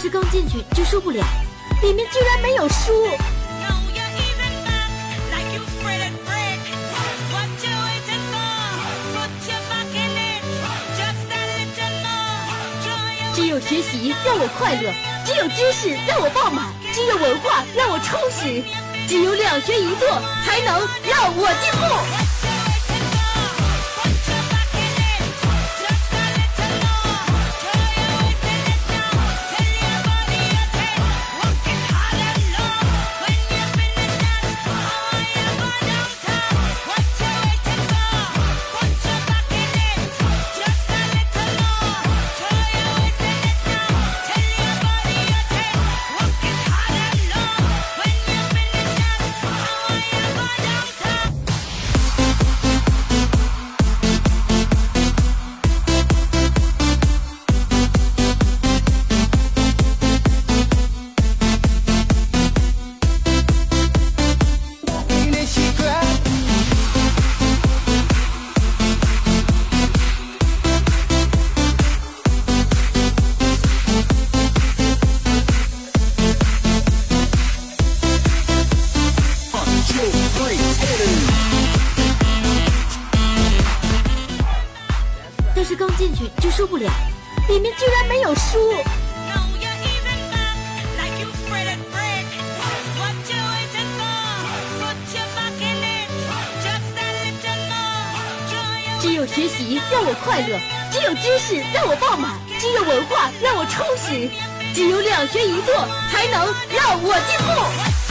是刚进去就受不了，里面居然没有书。只有学习让我快乐，只有知识让我爆满，只有文化让我充实，只有两学一做才能让我进步。但是刚进去就受不了，里面居然没有书。只有学习让我快乐，只有知识让我爆满，只有文化让我充实，只有两学一做才能让我进步。